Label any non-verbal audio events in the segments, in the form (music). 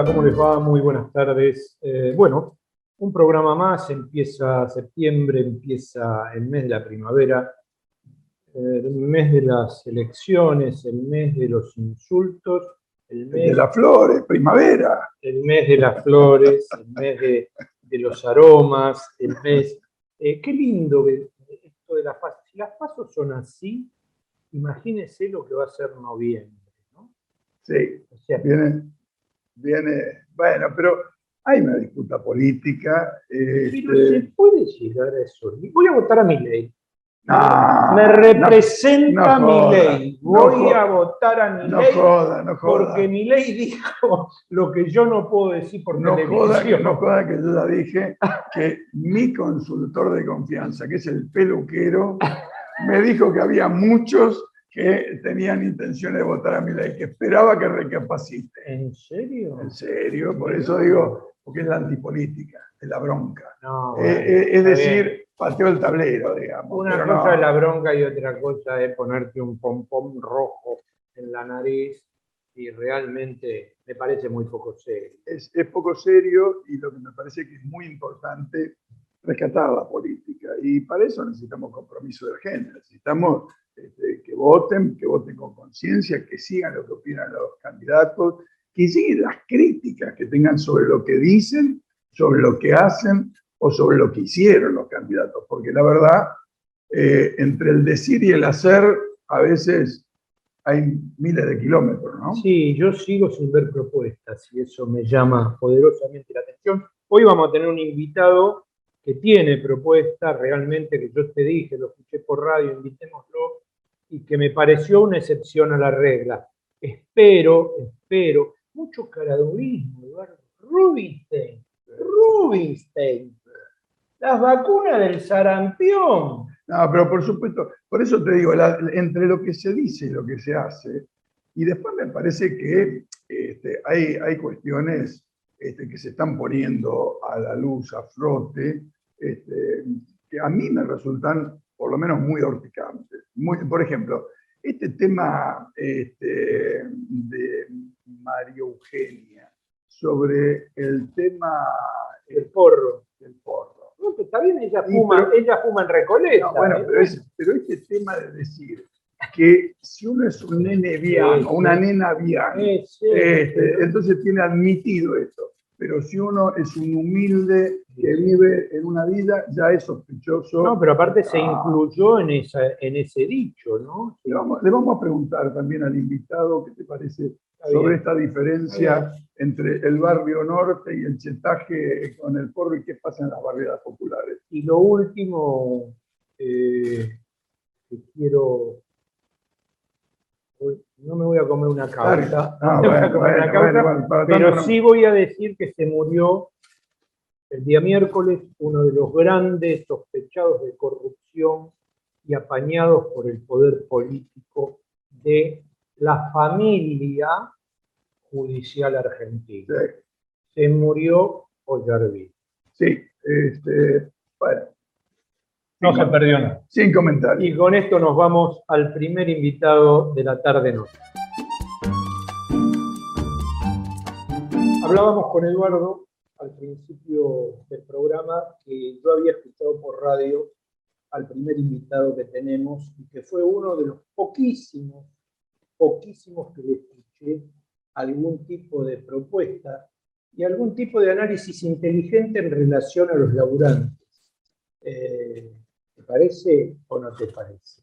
Hola, ¿cómo les va? Muy buenas tardes. Eh, bueno, un programa más, empieza septiembre, empieza el mes de la primavera, eh, el mes de las elecciones, el mes de los insultos, el mes de las flores, primavera. El mes de las flores, el mes de, de los aromas, el mes... Eh, qué lindo esto de las pasos. Si las pasos son así, imagínese lo que va a ser noviembre. ¿no? Sí, viene, viene, bueno, pero hay una disputa política. Pero este se puede llegar a eso. Voy a votar a mi ley. me representa mi ley. Voy a votar a mi ley. Joda, no joda. Porque mi ley dijo lo que yo no puedo decir por no televisión. no joda que yo ya dije que mi consultor de confianza, que es el peluquero, me dijo que había muchos que tenían intención de votar a mi ley, que esperaba que recapacite. ¿En serio? En serio, por eso digo, porque es la antipolítica, es la bronca. No, eh, eh, es decir, pateó el tablero, digamos. Una cosa es la bronca y otra cosa es ponerte un pompón rojo en la nariz y realmente me parece muy poco serio. Es, es poco serio y lo que me parece que es muy importante rescatar la política. Y para eso necesitamos compromiso de género, necesitamos este, que voten, que voten con conciencia, que sigan lo que opinan los candidatos, que sigan las críticas que tengan sobre lo que dicen, sobre lo que hacen o sobre lo que hicieron los candidatos, porque la verdad, eh, entre el decir y el hacer, a veces hay miles de kilómetros, ¿no? Sí, yo sigo sin ver propuestas y eso me llama poderosamente la atención. Hoy vamos a tener un invitado que tiene propuestas realmente que yo te dije, lo escuché por radio, invitémoslo, y que me pareció una excepción a la regla. Espero, espero, mucho caradurismo, Eduardo. Rubinstein, Rubinstein, las vacunas del sarampión. No, pero por supuesto, por eso te digo, entre lo que se dice y lo que se hace, y después me parece que este, hay, hay cuestiones este, que se están poniendo a la luz, a frote, este, que a mí me resultan por lo menos muy horticantes. Muy, por ejemplo, este tema este, de María Eugenia sobre el tema del porro. Del porro. está bien, ella fuma, ella fuma en Recoleta. bueno, ¿eh? pero, este tema de decir que si uno es un nene bien o una nena bien, este, entonces tiene admitido esto. Pero si uno es un humilde que vive en una vida, ya es sospechoso. No, pero aparte se ah. incluyó en, esa, en ese dicho, ¿no? Le vamos, a preguntar también al invitado qué te parece sobre esta diferencia entre el barrio norte y el chetaje con el porro y qué pasa en las barriadas populares. Y lo último eh, que quiero no me voy a comer una causa, pero sí voy a decir que se murió el día miércoles uno de los grandes sospechados de corrupción y apañados por el poder político de la familia judicial argentina. Se murió Ollarví. Sí, este, bueno, no se perdió nada. Sin comentarios. Y con esto nos vamos al primer invitado de la tarde-noche. Hablábamos con Eduardo al principio del programa que yo había escuchado por radio al primer invitado que tenemos y que fue uno de los poquísimos, poquísimos que le escuché algún tipo de propuesta y algún tipo de análisis inteligente en relación a los laburantes. Eh, ¿Te parece o no te parece?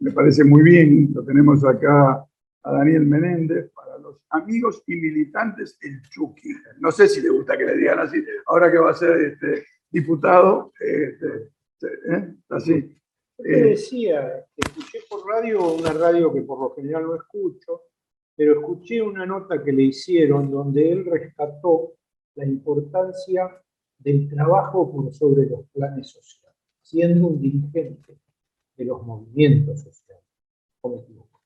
Me parece muy bien, lo tenemos acá a Daniel Menéndez, para los amigos y militantes el Chucky. No sé si le gusta que le digan así, ahora que va a ser este, diputado, este, ¿eh? así. Te decía, escuché por radio, una radio que por lo general no escucho, pero escuché una nota que le hicieron donde él rescató la importancia del trabajo por sobre los planes sociales siendo un dirigente de los movimientos sociales. ¿O me equivoco?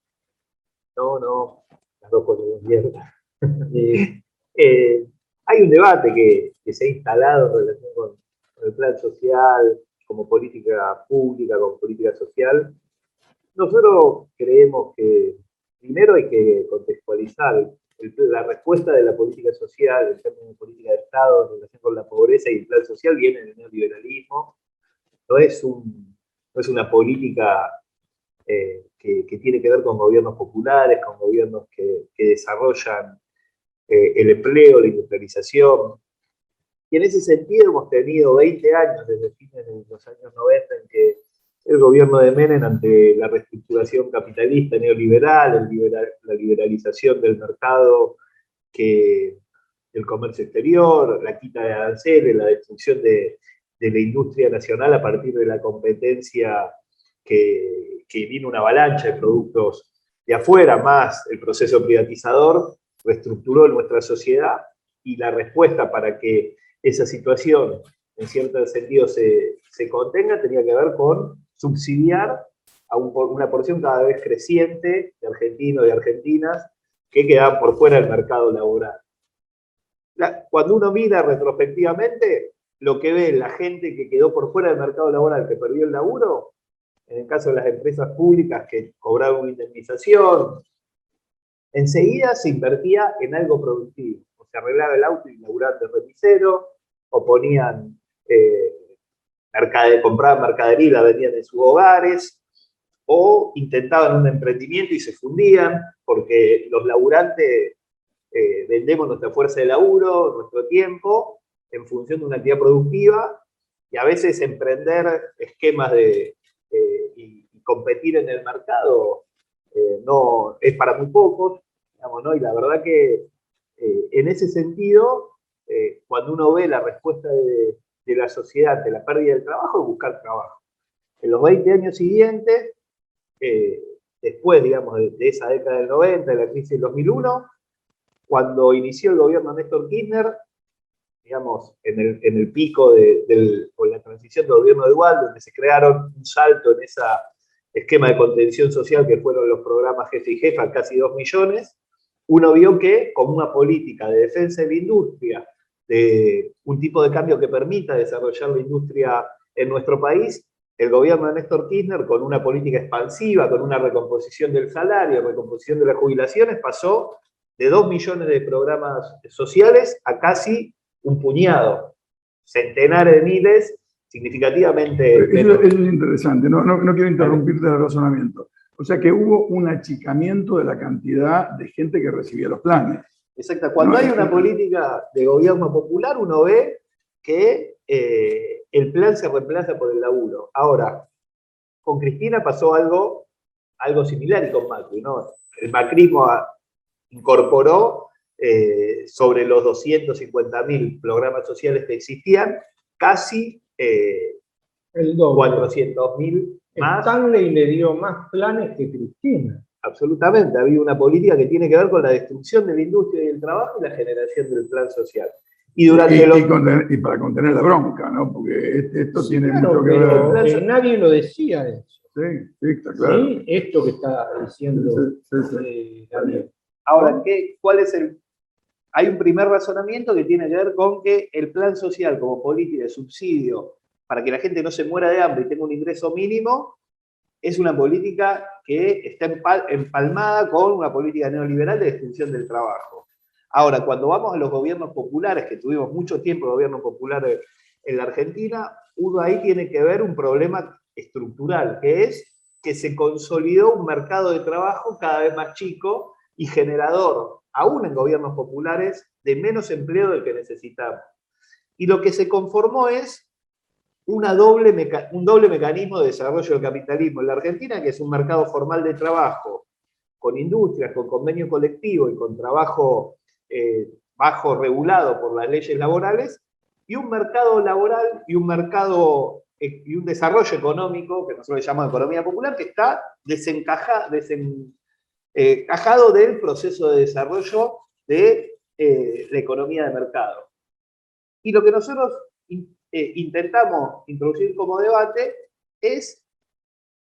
No, no, cosas de mierda. (laughs) Eh, eh, hay un debate que, se ha instalado en relación con, el plan social, como política pública, como política social. Nosotros creemos que primero hay que contextualizar la respuesta de la política social, en términos de política de Estado, en relación con la pobreza y el plan social, viene del neoliberalismo. No es, un, no es una política eh, que, tiene que ver con gobiernos populares, con gobiernos que, desarrollan eh, el empleo, la industrialización. Y en ese sentido hemos tenido 20 años, desde fines de los años 90, en que el gobierno de Menem ante la reestructuración capitalista neoliberal, la liberalización del mercado, que, el comercio exterior, la quita de aranceles, la destrucción de, la industria nacional a partir de la competencia que, que vino una avalancha de productos de afuera, más el proceso privatizador, reestructuró nuestra sociedad y la respuesta para que esa situación en cierto sentido se, se contenga tenía que ver con subsidiar a una porción cada vez creciente de argentinos y argentinas que quedaban por fuera del mercado laboral. cuando uno mira retrospectivamente, lo que ve la gente que quedó por fuera del mercado laboral, que perdió el laburo, en el caso de las empresas públicas que cobraban una indemnización, enseguida se invertía en algo productivo. O se arreglaba el auto y laburante remisero, o ponían eh, compraban mercadería y la vendían en sus hogares, o intentaban un emprendimiento y se fundían, porque los laburantes eh, vendemos nuestra fuerza de laburo, nuestro tiempo, en función de una actividad productiva, y a veces emprender esquemas de, eh, y, competir en el mercado eh, no es para muy pocos, digamos, ¿no? y la verdad que en ese sentido, cuando uno ve la respuesta de, de la sociedad de la pérdida del trabajo es buscar trabajo. En los 20 años siguientes, eh, después, digamos, de, esa década del 90, de la crisis del 2001, cuando inició el gobierno Néstor Kirchner, digamos, en el, en el pico de, la transición del gobierno de Igual, donde se crearon un salto en ese esquema de contención social que fueron los programas jefe y jefa, casi 2 millones, uno vio que como una política de defensa de la industria de un tipo de cambio que permita desarrollar la industria en nuestro país, el gobierno de Néstor Kirchner, con una política expansiva, con una recomposición del salario, recomposición de las jubilaciones, pasó de dos millones de programas sociales a casi un puñado, centenares de miles, significativamente. Eso, es interesante, no, no, no quiero interrumpirte el razonamiento. O sea que hubo un achicamiento de la cantidad de gente que recibía los planes. Exacto. Cuando hay una política de gobierno popular, uno ve que eh, el plan se reemplaza por el laburo. Ahora, con Cristina pasó algo, algo similar y con Macri, ¿no? El macrismo incorporó eh, sobre los 250.000 programas sociales que existían, casi eh, el 400.000 más. Stanley le dio más planes que Cristina. Absolutamente, había una política que tiene que ver con la destrucción de la industria y del trabajo y la generación del plan social. Y, durante y, para contener la bronca, ¿no? Porque esto tiene mucho que ver. nadie lo decía eso. Sí, sí, está claro. Esto que está diciendo eh, Ahora, ¿qué, ¿cuál es el...? Hay un primer razonamiento que tiene que ver con que el plan social como política de subsidio para que la gente no se muera de hambre y tenga un ingreso mínimo es una política que está empalmada con una política neoliberal de destrucción del trabajo. Ahora, cuando vamos a los gobiernos populares, que tuvimos mucho tiempo gobierno popular en la Argentina, uno ahí tiene que ver un problema estructural, que es que se consolidó un mercado de trabajo cada vez más chico y generador, aún en gobiernos populares, de menos empleo del que necesitamos. Y lo que se conformó es doble un doble mecanismo de desarrollo del capitalismo en la Argentina, que es un mercado formal de trabajo, con industrias, con convenio colectivo y con trabajo eh, bajo regulado por las leyes laborales, y un mercado laboral y un mercado eh, y un desarrollo económico, que nosotros llamamos economía popular, que está desencajado eh, del proceso de desarrollo de la economía de mercado. Y lo que nosotros eh, intentamos introducir como debate es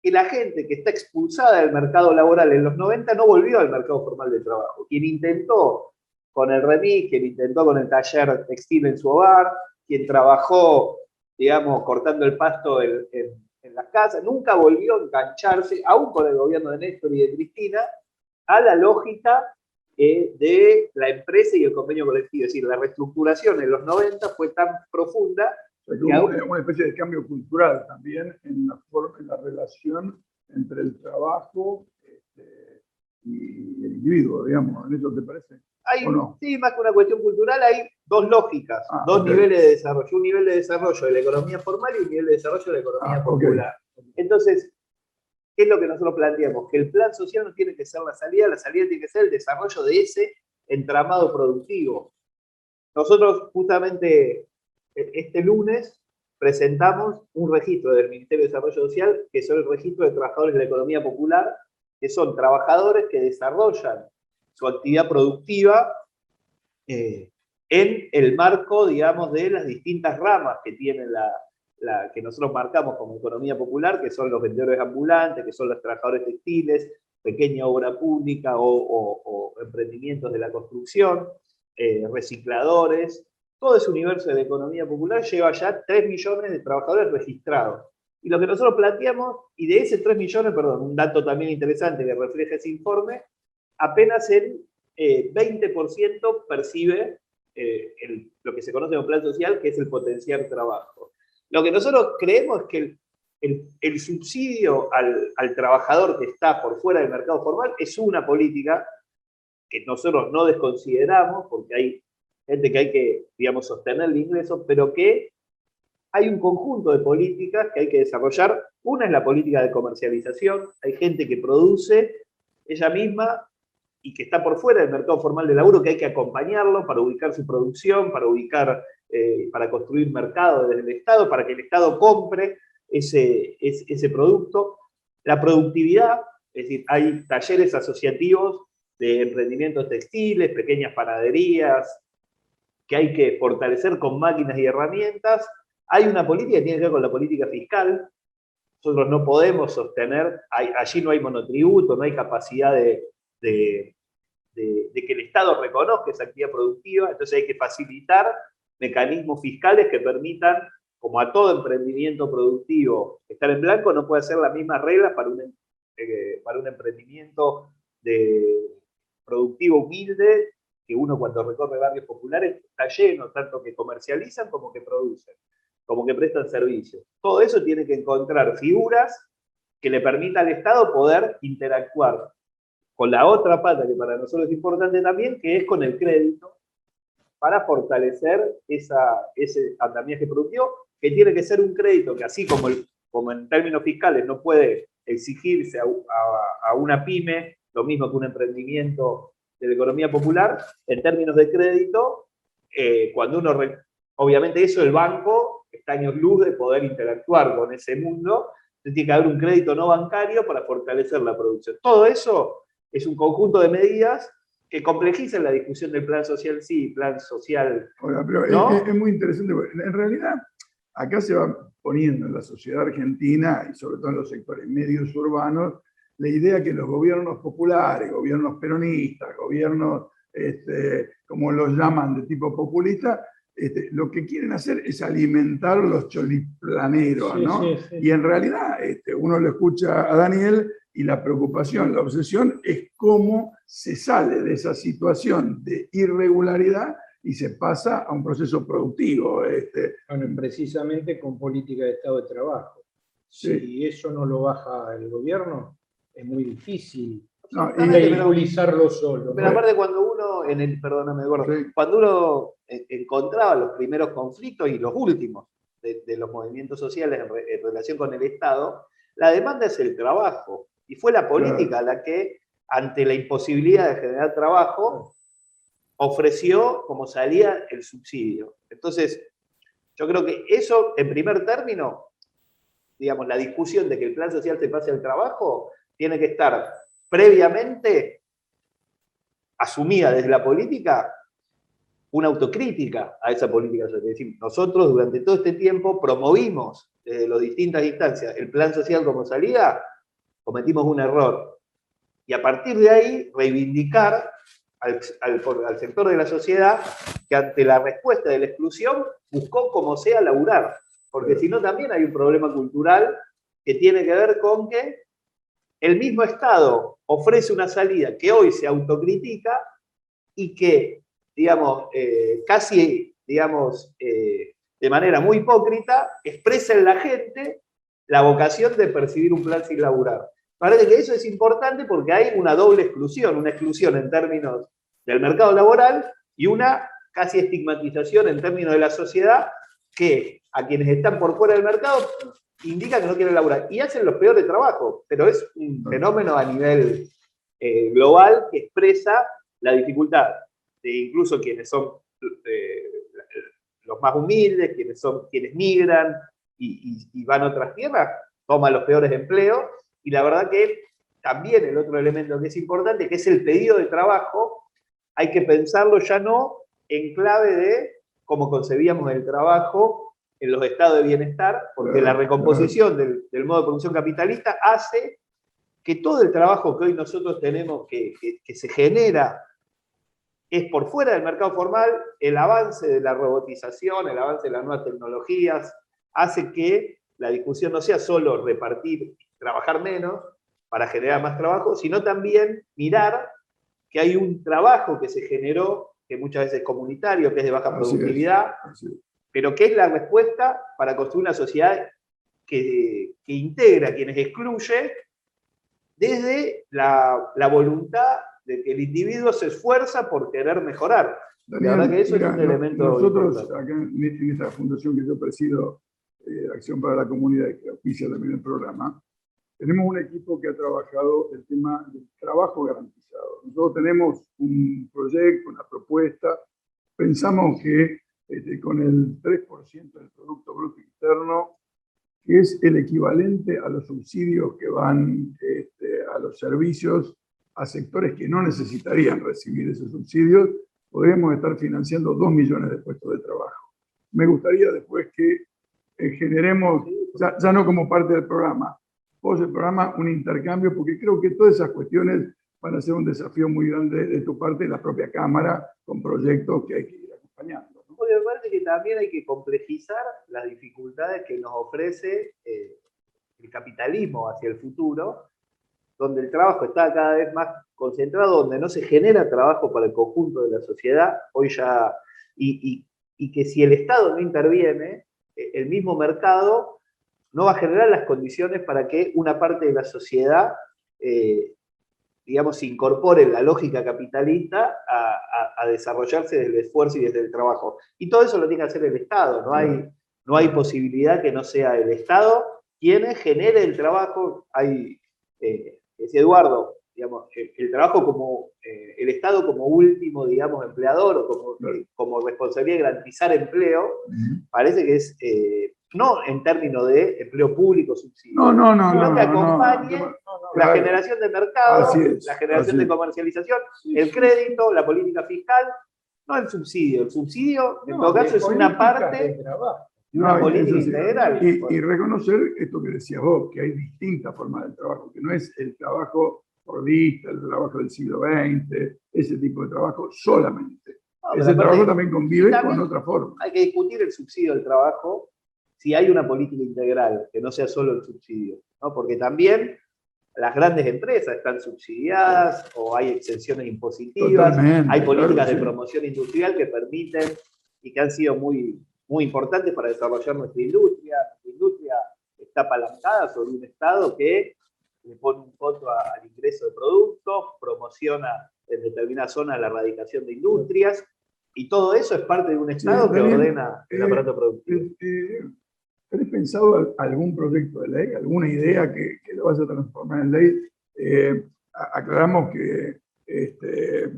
que la gente que está expulsada del mercado laboral en los 90 no volvió al mercado formal de trabajo. Quien intentó con el remis, quien intentó con el taller textil en su hogar, quien trabajó, digamos, cortando el pasto en, en las casas, nunca volvió a engancharse, aún con el gobierno de Néstor y de Cristina, a la lógica eh, de la empresa y el convenio colectivo. Es decir, la reestructuración en los 90 fue tan profunda hubo una especie de cambio cultural también en la, forma, en la relación entre el trabajo este, y el individuo, digamos. ¿En eso te parece? Hay, Sí, más que una cuestión cultural, hay dos lógicas, ah, dos niveles de desarrollo. Un nivel de desarrollo de la economía formal y un nivel de desarrollo de la economía ah, popular. Entonces, ¿qué es lo que nosotros planteamos? Que el plan social no tiene que ser la salida, la salida tiene que ser el desarrollo de ese entramado productivo. Nosotros justamente e-, este lunes presentamos un registro del Ministerio de Desarrollo Social, que son el registro de trabajadores de la economía popular, que son trabajadores que desarrollan su actividad productiva eh, en el marco, digamos, de las distintas ramas que tiene la, que nosotros marcamos como economía popular, que son los vendedores ambulantes, que son los trabajadores textiles, pequeña obra pública o, emprendimientos de la construcción, eh, recicladores, todo ese universo de la economía popular lleva ya 3 millones de trabajadores registrados. Y lo que nosotros planteamos, y de ese 3 millones, perdón, un dato también interesante que refleja ese informe, apenas el 20% eh, percibe eh, lo que se conoce como plan social, que es el potencial trabajo. Lo que nosotros creemos es que el, subsidio al, al, trabajador que está por fuera del mercado formal es una política que nosotros no desconsideramos, porque hay gente que hay que, digamos, sostener el ingreso, pero que hay un conjunto de políticas que hay que desarrollar. Una es la política de comercialización, hay gente que produce ella misma y que está por fuera del mercado formal de laburo, que hay que acompañarlo para ubicar su producción, para ubicar, eh, para construir mercado desde el Estado, para que el Estado compre ese, ese, ese producto. La productividad, es decir, hay talleres asociativos de emprendimientos textiles, pequeñas panaderías, que hay que fortalecer con máquinas y herramientas. Hay una política que tiene que ver con la política fiscal. Nosotros no podemos sostener, allí no hay monotributo, no hay capacidad de, de, que el Estado reconozca esa actividad productiva, entonces hay que facilitar mecanismos fiscales que permitan, como a todo emprendimiento productivo, estar en blanco no puede ser las mismas reglas para un, eh, para un emprendimiento de, productivo humilde que uno cuando recorre barrios populares está lleno, tanto que comercializan como que producen, como que prestan servicios. Todo eso tiene que encontrar figuras que le permita al Estado poder interactuar con la otra pata que para nosotros es importante también, que es con el crédito, para fortalecer esa, ese andamiaje productivo, que tiene que ser un crédito que así como, como en términos fiscales no puede exigirse a, a una pyme, lo mismo que un emprendimiento de la economía popular, en términos de crédito, eh, cuando uno, obviamente eso el banco está años luz de poder interactuar con ese mundo, tiene que haber un crédito no bancario para fortalecer la producción. Todo eso es un conjunto de medidas que complejizan la discusión del plan social, sí, plan social. es, muy interesante, en realidad acá se va poniendo en la sociedad argentina y sobre todo en los sectores medios urbanos la idea que los gobiernos populares, gobiernos peronistas, gobiernos, este, como los llaman de tipo populista, este, lo que quieren hacer es alimentar los choliplaneros, ¿no? Y en realidad este, uno le escucha a Daniel y la preocupación, la obsesión es cómo se sale de esa situación de irregularidad y se pasa a un proceso productivo. Este. Bueno, precisamente con política de Estado de Trabajo. Si eso no lo baja el gobierno, es muy difícil no, solo. Pero aparte cuando uno, en el, perdóname, cuando uno eh, encontraba los primeros conflictos y los últimos de, los movimientos sociales en, relación con el Estado, la demanda es el trabajo. Y fue la política la que, ante la imposibilidad de generar trabajo, ofreció como salía el subsidio. Entonces, yo creo que eso, en primer término, digamos, la discusión de que el plan social se pase al trabajo, tiene que estar previamente asumida desde la política una autocrítica a esa política social. nosotros durante todo este tiempo promovimos desde las distintas instancias el plan social como salida, cometimos un error. Y a partir de ahí reivindicar al, al, sector de la sociedad que ante la respuesta de la exclusión buscó como sea laburar. Porque si no también hay un problema cultural que tiene que ver con que el mismo Estado ofrece una salida que hoy se autocritica y que, digamos, eh, casi, digamos, eh, de manera muy hipócrita, expresa en la gente la vocación de percibir un plan sin laburar. Parece que eso es importante porque hay una doble exclusión, una exclusión en términos del mercado laboral y una casi estigmatización en términos de la sociedad que a quienes están por fuera del mercado indica que no quieren laburar y hacen los peores trabajos, pero es un fenómeno a nivel eh, global que expresa la dificultad de incluso quienes son eh, los más humildes, quienes, son, quienes migran y, van a otras tierras, toman los peores empleos y la verdad que también el otro elemento que es importante, que es el pedido de trabajo, hay que pensarlo ya no en clave de cómo concebíamos el trabajo en los estados de bienestar, porque la recomposición del, modo de producción capitalista hace que todo el trabajo que hoy nosotros tenemos que, se genera es por fuera del mercado formal, el avance de la robotización, el avance de las nuevas tecnologías, hace que la discusión no sea solo repartir, trabajar menos para generar más trabajo, sino también mirar que hay un trabajo que se generó, que muchas veces es comunitario, que es de baja productividad, pero que es la respuesta para construir una sociedad que, integra a quienes excluye desde la, voluntad de que el individuo se esfuerza por querer mejorar. la verdad que eso es un elemento Nosotros, acá en, esta fundación que yo presido, eh, Acción para la Comunidad, que oficia también el programa, tenemos un equipo que ha trabajado el tema del trabajo garantizado. Nosotros tenemos un proyecto, una propuesta, pensamos que este, con el 3% del Producto Bruto Interno, que es el equivalente a los subsidios que van este, a los servicios a sectores que no necesitarían recibir esos subsidios, podríamos estar financiando 2 millones de puestos de trabajo. Me gustaría después que eh, generemos, ya, no como parte del programa, pues el programa un intercambio, porque creo que todas esas cuestiones van a ser un desafío muy grande de tu parte, de la propia Cámara, con proyectos que hay que ir acompañando me parece que también hay que complejizar las dificultades que nos ofrece eh, el capitalismo hacia el futuro, donde el trabajo está cada vez más concentrado, donde no se genera trabajo para el conjunto de la sociedad, hoy ya, y, que si el Estado no interviene, el mismo mercado no va a generar las condiciones para que una parte de la sociedad eh, digamos, incorpore la lógica capitalista a, desarrollarse desde el esfuerzo y desde el trabajo. Y todo eso lo tiene que hacer el Estado, no hay, no hay posibilidad que no sea el Estado quien genere el trabajo. Hay, eh, Eduardo, digamos, el, trabajo como, eh, el Estado como último, digamos, empleador o como, eh, como responsabilidad de garantizar empleo, parece que es no en términos de empleo público, subsidio, no, no, no, sino que acompañe la generación de mercado, la generación de comercialización, el crédito, la política fiscal, no el subsidio. El subsidio, en todo caso, es una parte de una política integral. Y, reconocer esto que decías vos, que hay distintas formas de trabajo, que no es el trabajo por vista, el trabajo del siglo XX, ese tipo de trabajo solamente. ese trabajo también convive con otra forma. Hay que discutir el subsidio del trabajo si hay una política integral, que no sea solo el subsidio, ¿no? porque también las grandes empresas están subsidiadas o hay exenciones impositivas, hay políticas de promoción industrial que permiten y que han sido muy, muy importantes para desarrollar nuestra industria. Nuestra industria está apalancada sobre un Estado que le pone un fondo al ingreso de productos, promociona en determinadas zonas la erradicación de industrias, y todo eso es parte de un Estado que ordena el aparato productivo. Eh, eh, ¿Tenés pensado algún proyecto de ley, alguna idea que, que lo vas a transformar en ley? Eh, aclaramos que este,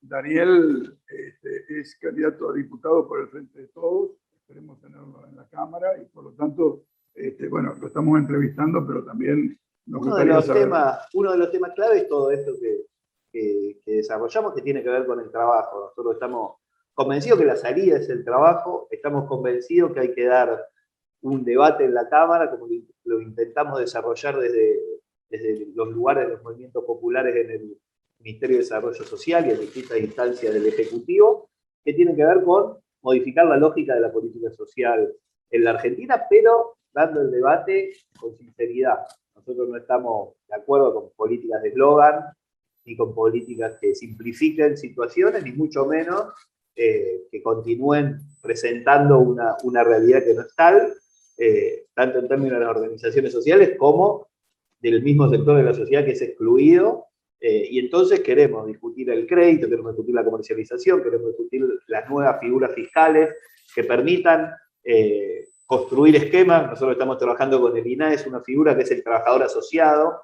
Daniel este, es candidato a diputado por el Frente de Todos, esperemos tenerlo en la Cámara y por lo tanto, este, bueno, lo estamos entrevistando, pero también uno de los temas Uno de los temas clave es todo esto que, que, que desarrollamos que tiene que ver con el trabajo. Nosotros estamos convencidos que la salida es el trabajo, estamos convencidos que hay que dar un debate en la Cámara, como lo intentamos desarrollar desde, desde los lugares de los movimientos populares en el Ministerio de Desarrollo Social y en distintas instancias del Ejecutivo, que tiene que ver con modificar la lógica de la política social en la Argentina, pero dando el debate con sinceridad. Nosotros no estamos de acuerdo con políticas de eslogan, ni con políticas que simplifiquen situaciones, ni mucho menos eh, que continúen presentando una, una, realidad que no es tal, eh, tanto en términos de las organizaciones sociales como del mismo sector de la sociedad que es excluido. Eh, y entonces queremos discutir el crédito, queremos discutir la comercialización, queremos discutir las nuevas figuras fiscales que permitan construir esquemas. Nosotros estamos trabajando con el INA, es una figura que es el trabajador asociado,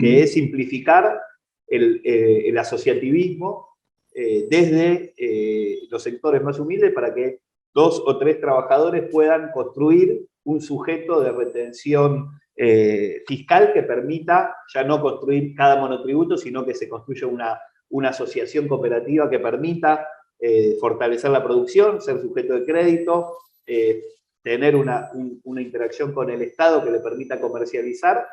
que es simplificar el, el asociativismo eh, desde eh, los sectores más humildes para que dos o tres trabajadores puedan construir un sujeto de retención eh, fiscal que permita ya no construir cada monotributo, sino que se construya una, una asociación cooperativa que permita fortalecer la producción, ser sujeto de crédito, tener una, una interacción con el Estado que le permita comercializar.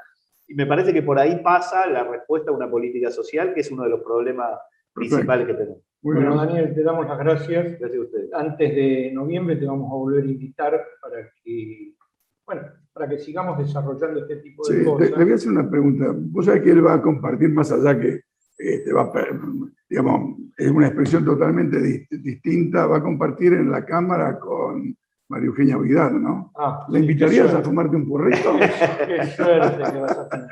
Y me parece que por ahí pasa la respuesta a una política social, que es uno de los problemas principales que tenemos. bueno, Daniel, te damos las gracias. Gracias a ustedes. Antes de noviembre te vamos a volver a invitar para que, bueno, para que sigamos desarrollando este tipo de cosas. Le, le, voy a hacer una pregunta. Vos sabés que él va a compartir más allá que, este, va, digamos, es una expresión totalmente distinta, va a compartir en la cámara con María Eugenia Vidal, ¿no? Ah, ¿Le invitarías a fumarte un porrito? (laughs) Qué suerte que vas a tener.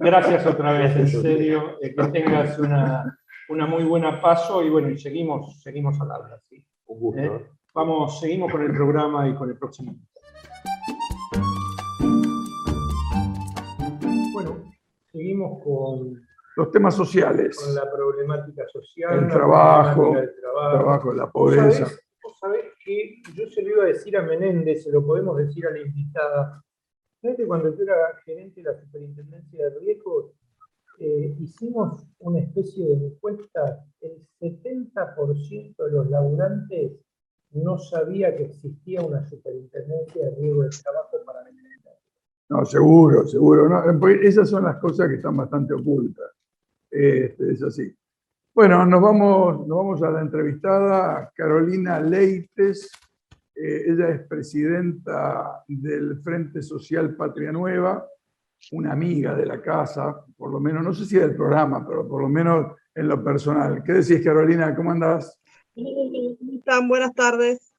Gracias otra vez, en serio. Eh, que tengas una, una muy buena paso y bueno, y seguimos, seguimos al habla. ¿sí? Un gusto. ¿Eh? Vamos, seguimos con el programa y con el próximo. Bueno, seguimos con los temas sociales. Con la problemática social. El trabajo, el trabajo, la pobreza. ¿Vos sabés, que yo se lo iba a decir a Menéndez, se lo podemos decir a la invitada. ¿Sabés que cuando yo era gerente de la Superintendencia de Riesgos, eh, hicimos una especie de encuesta, el 70% de los laburantes no sabía que existía una superintendencia de riesgo de trabajo para la No, seguro, seguro. Esas son las cosas que están bastante ocultas. Este, es así. Bueno, nos vamos, nos vamos a la entrevistada Carolina Leites. Eh, ella es presidenta del Frente Social Patria Nueva una amiga de la casa, por lo menos, no sé si del programa, pero por lo menos en lo personal. ¿Qué decís, Carolina? ¿Cómo andás? ¿Cómo están? Buenas tardes.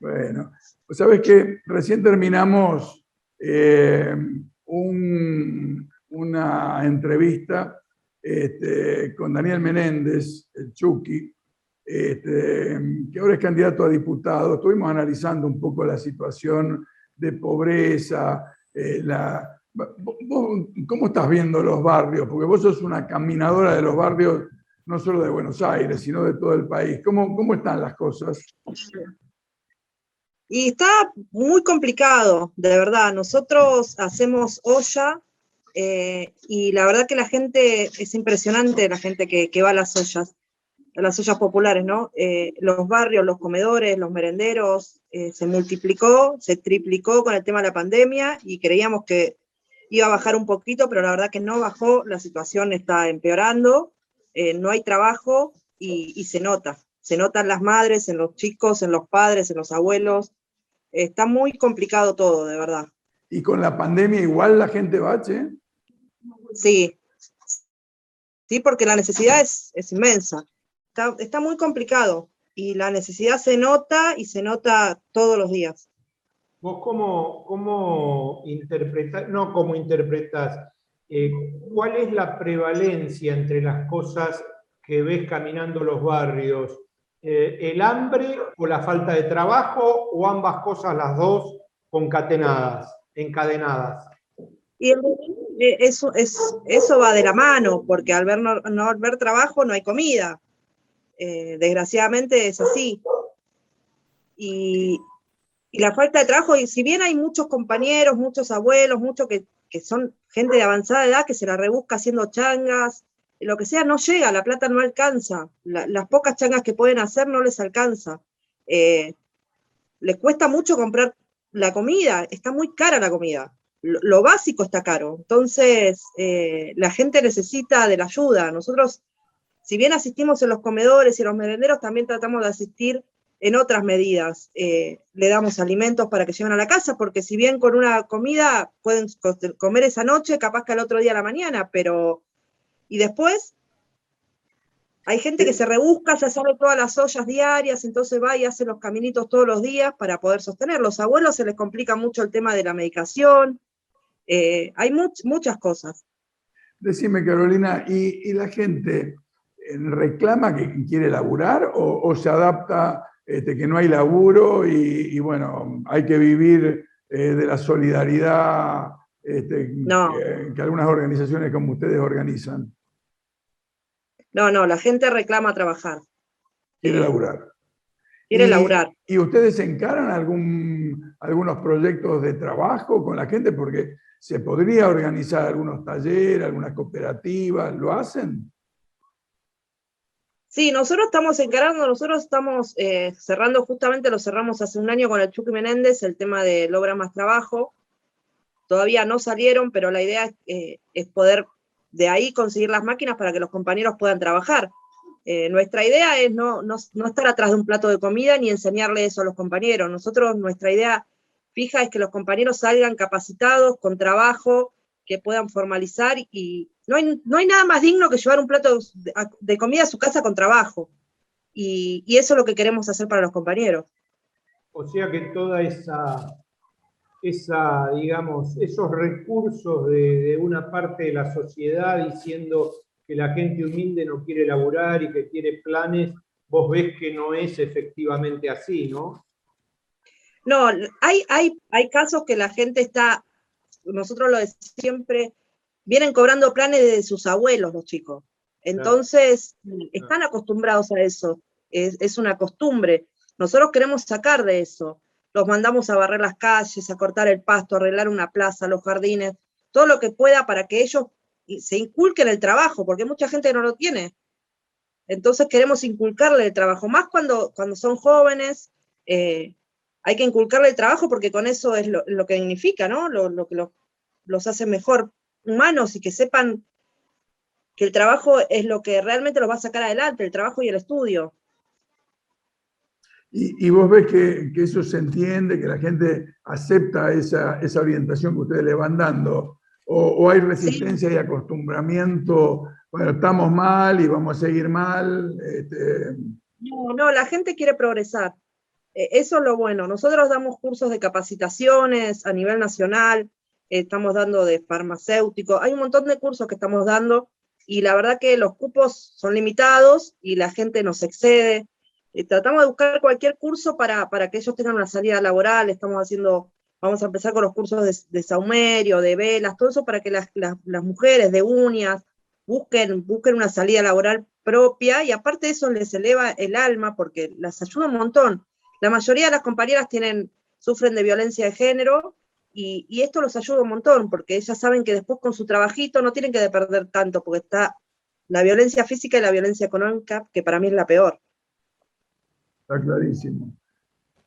Bueno, pues sabes que recién terminamos eh, una entrevista este, con Daniel Menéndez, el Chucky, este, que ahora es candidato a diputado. Estuvimos analizando un poco la situación de pobreza, eh, ¿Cómo estás viendo los barrios? Porque vos sos una caminadora de los barrios, no solo de Buenos Aires, sino de todo el país. ¿Cómo, cómo están las cosas? Y está muy complicado, de verdad. Nosotros hacemos olla eh, y la verdad que la gente, es impresionante la gente que, que va a las ollas, a las ollas populares, ¿no? Eh, los barrios, los comedores, los merenderos, eh, se multiplicó, se triplicó con el tema de la pandemia y creíamos que iba a bajar un poquito, pero la verdad que no bajó, la situación está empeorando, no hay trabajo y, se nota. Se notan las madres, en los chicos, en los padres, en los abuelos. Está muy complicado todo, de verdad. ¿Y con la pandemia igual la gente bache? Sí. Sí, porque la necesidad es, inmensa. Está, está muy complicado y la necesidad se nota y se nota todos los días. ¿Vos cómo, cómo interpretas, no cómo interpretas, eh, cuál es la prevalencia entre las cosas que ves caminando los barrios? Eh, ¿El hambre o la falta de trabajo o ambas cosas, las dos, concatenadas, encadenadas? Y eh, eso, es, eso va de la mano, porque al ver, no, no ver trabajo no hay comida. desgraciadamente es así. Y, y la falta de trabajo, y si bien hay muchos compañeros, muchos abuelos, muchos que, son gente de avanzada edad que se la rebusca haciendo changas, lo que sea, no llega, la plata no alcanza, las pocas changas que pueden hacer no les alcanza. Eh, les cuesta mucho comprar la comida, está muy cara la comida, lo, básico está caro, entonces eh, la gente necesita de la ayuda. Nosotros, si bien asistimos en los comedores y los merenderos, también tratamos de asistir en otras medidas. Eh, le damos alimentos para que lleven a la casa, porque si bien con una comida pueden comer esa noche, capaz que al otro día a la mañana, pero... Y después Hay gente que se rebusca, ya sabe todas las ollas diarias, entonces va y hace los caminitos todos los días para poder sostener. Los abuelos se les complica mucho el tema de la medicación. Eh, hay muchas cosas. Decime, Carolina, ¿y, la gente eh, reclama que quiere laburar o, se adapta este, que no hay laburo y, bueno, hay que vivir eh, de la solidaridad este, que algunas organizaciones como ustedes organizan? No, no, la gente reclama trabajar. Quiere laburar. Quiere laburar. ¿Y ustedes encaran algún, algunos proyectos de trabajo con la gente? Porque se podría organizar algunos talleres, algunas cooperativas, ¿lo hacen? Sí, nosotros estamos encarando, nosotros estamos eh, cerrando, justamente lo cerramos hace un año con el Chucky Menéndez, el tema de Logra Más Trabajo. Todavía no salieron, pero la idea es, eh, es poder de ahí conseguir las máquinas para que los compañeros puedan trabajar. Eh, nuestra idea es no, no, estar atrás de un plato de comida ni enseñarle eso a los compañeros. Nosotros, nuestra idea fija es que los compañeros salgan capacitados, con trabajo, que puedan formalizar y no hay, no hay nada más digno que llevar un plato de, comida a su casa con trabajo. Y, y eso es lo que queremos hacer para los compañeros. O sea que toda esa esa, digamos, esos recursos de, una parte de la sociedad diciendo que la gente humilde no quiere laburar y que quiere planes, vos ves que no es efectivamente así, ¿no? No, hay, hay, hay casos que la gente está, nosotros lo decimos siempre, vienen cobrando planes de sus abuelos los chicos. Entonces, están acostumbrados a eso, es, es una costumbre. Nosotros queremos sacar de eso los mandamos a barrer las calles, a cortar el pasto, a arreglar una plaza, los jardines, todo lo que pueda para que ellos se inculquen el trabajo, porque mucha gente no lo tiene. Entonces queremos inculcarle el trabajo, más cuando, cuando son jóvenes, eh, hay que inculcarle el trabajo porque con eso es lo, que significa, ¿no? Lo, que los hace mejor humanos y que sepan que el trabajo es lo que realmente los va a sacar adelante, el trabajo y el estudio. Y, vos ves que, eso se entiende, que la gente acepta esa, orientación que ustedes le van dando, o, hay resistencia y acostumbramiento, bueno, estamos mal y vamos a seguir mal. Este... No, no, la gente quiere progresar. E, eso es lo bueno. Nosotros damos cursos de capacitaciones a nivel nacional, estamos dando de farmacéutico, hay un montón de cursos que estamos dando y la verdad que los cupos son limitados y la gente nos excede tratamos de buscar cualquier curso para, para, que ellos tengan una salida laboral, estamos haciendo, vamos a empezar con los cursos de, de saumerio, de velas, todo eso para que las, las, mujeres de uñas busquen, busquen una salida laboral propia y aparte eso les eleva el alma porque las ayuda un montón. La mayoría de las compañeras tienen, sufren de violencia de género y, y, esto los ayuda un montón porque ellas saben que después con su trabajito no tienen que perder tanto porque está la violencia física y la violencia económica, que para mí es la peor clarísimo.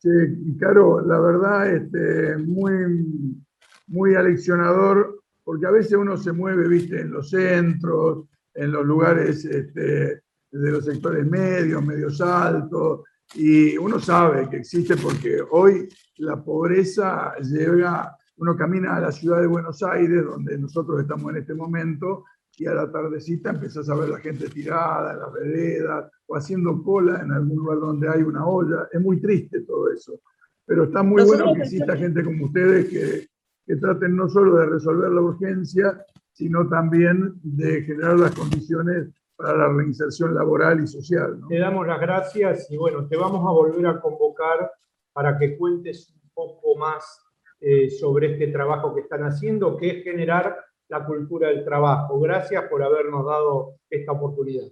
Y Caro, la verdad, este, muy, muy aleccionador, porque a veces uno se mueve, viste, en los centros, en los lugares este, de los sectores medios, medios altos, y uno sabe que existe porque hoy la pobreza llega, uno camina a la ciudad de Buenos Aires, donde nosotros estamos en este momento, y a la tardecita empezás a ver la gente tirada las veredas o haciendo cola en algún lugar donde hay una olla. Es muy triste todo eso. Pero está muy bueno que exista gente como ustedes que, que traten no solo de resolver la urgencia, sino también de generar las condiciones para la reinserción laboral y social. Te damos las gracias y bueno, te vamos a volver a convocar para que cuentes un poco más eh, sobre este trabajo que están haciendo, que es generar la cultura del trabajo. Gracias por habernos dado esta oportunidad.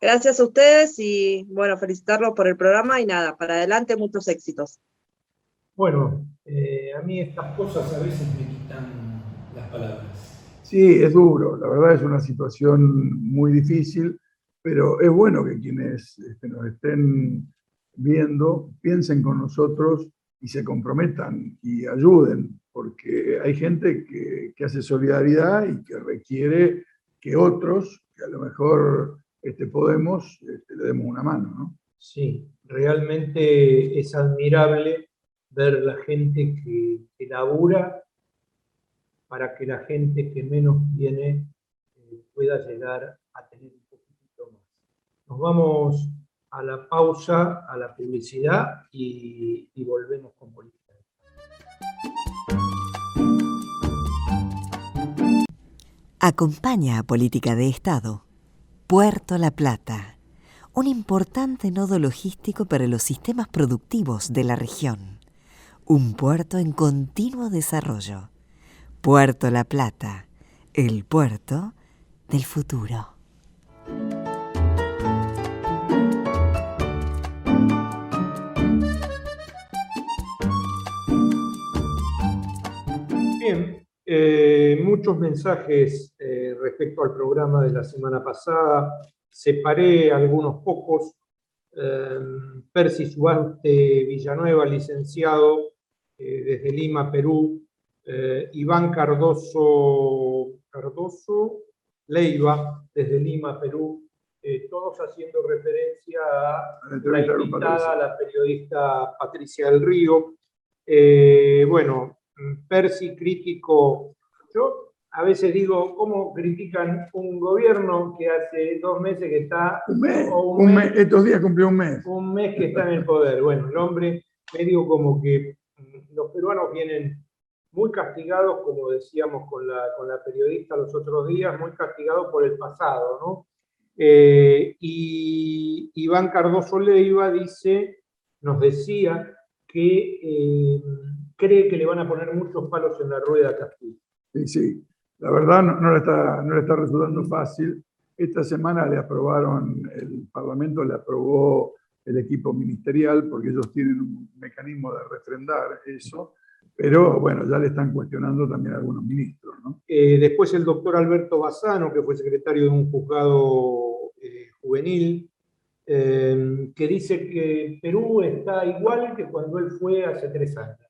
Gracias a ustedes y bueno, felicitarlos por el programa y nada, para adelante muchos éxitos. Bueno, eh, a mí estas cosas a veces me quitan las palabras. Sí, es duro, la verdad es una situación muy difícil, pero es bueno que quienes este, nos estén viendo piensen con nosotros y se comprometan y ayuden, porque hay gente que, hace solidaridad y que requiere que otros, que a lo mejor este, podemos, este, le demos una mano. ¿no? Sí, realmente es admirable ver la gente que, que labura para que la gente que menos tiene eh, pueda llegar a tener un poquito más. Nos vamos a la pausa, a la publicidad y, y volvemos con política. Acompaña a Política de Estado. Puerto La Plata, un importante nodo logístico para los sistemas productivos de la región. Un puerto en continuo desarrollo. Puerto La Plata, el puerto del futuro. Eh, muchos mensajes eh, respecto al programa de la semana pasada. Separé algunos pocos. Eh, Percy Suarte Villanueva, licenciado desde Lima, Perú. Iván Cardoso, Cardoso Leiva, desde Lima, Perú. todos haciendo referencia a la invitada, la periodista Patricia del Río. bueno, Percy crítico. Yo a veces digo, ¿cómo critican un gobierno que hace dos meses que está... Un mes, un mes, estos días cumplió un mes. Un mes que está en el poder. Bueno, el hombre medio como que mm, los peruanos vienen muy castigados, como decíamos con la, con la periodista los otros días, muy castigados por el pasado, ¿no? Eh, y Iván Cardoso Leiva dice, nos decía que eh, cree que le van a poner muchos palos en la rueda a Castillo. Sí, sí. La verdad no, le está, no le está resultando fácil. Esta semana le aprobaron, el Parlamento le aprobó el equipo ministerial porque ellos tienen un mecanismo de refrendar eso, pero bueno, ya le están cuestionando también a algunos ministros. ¿no? Eh, después el doctor Alberto Bassano, que fue secretario de un juzgado eh, juvenil, eh, que dice que Perú está igual que cuando él fue hace tres años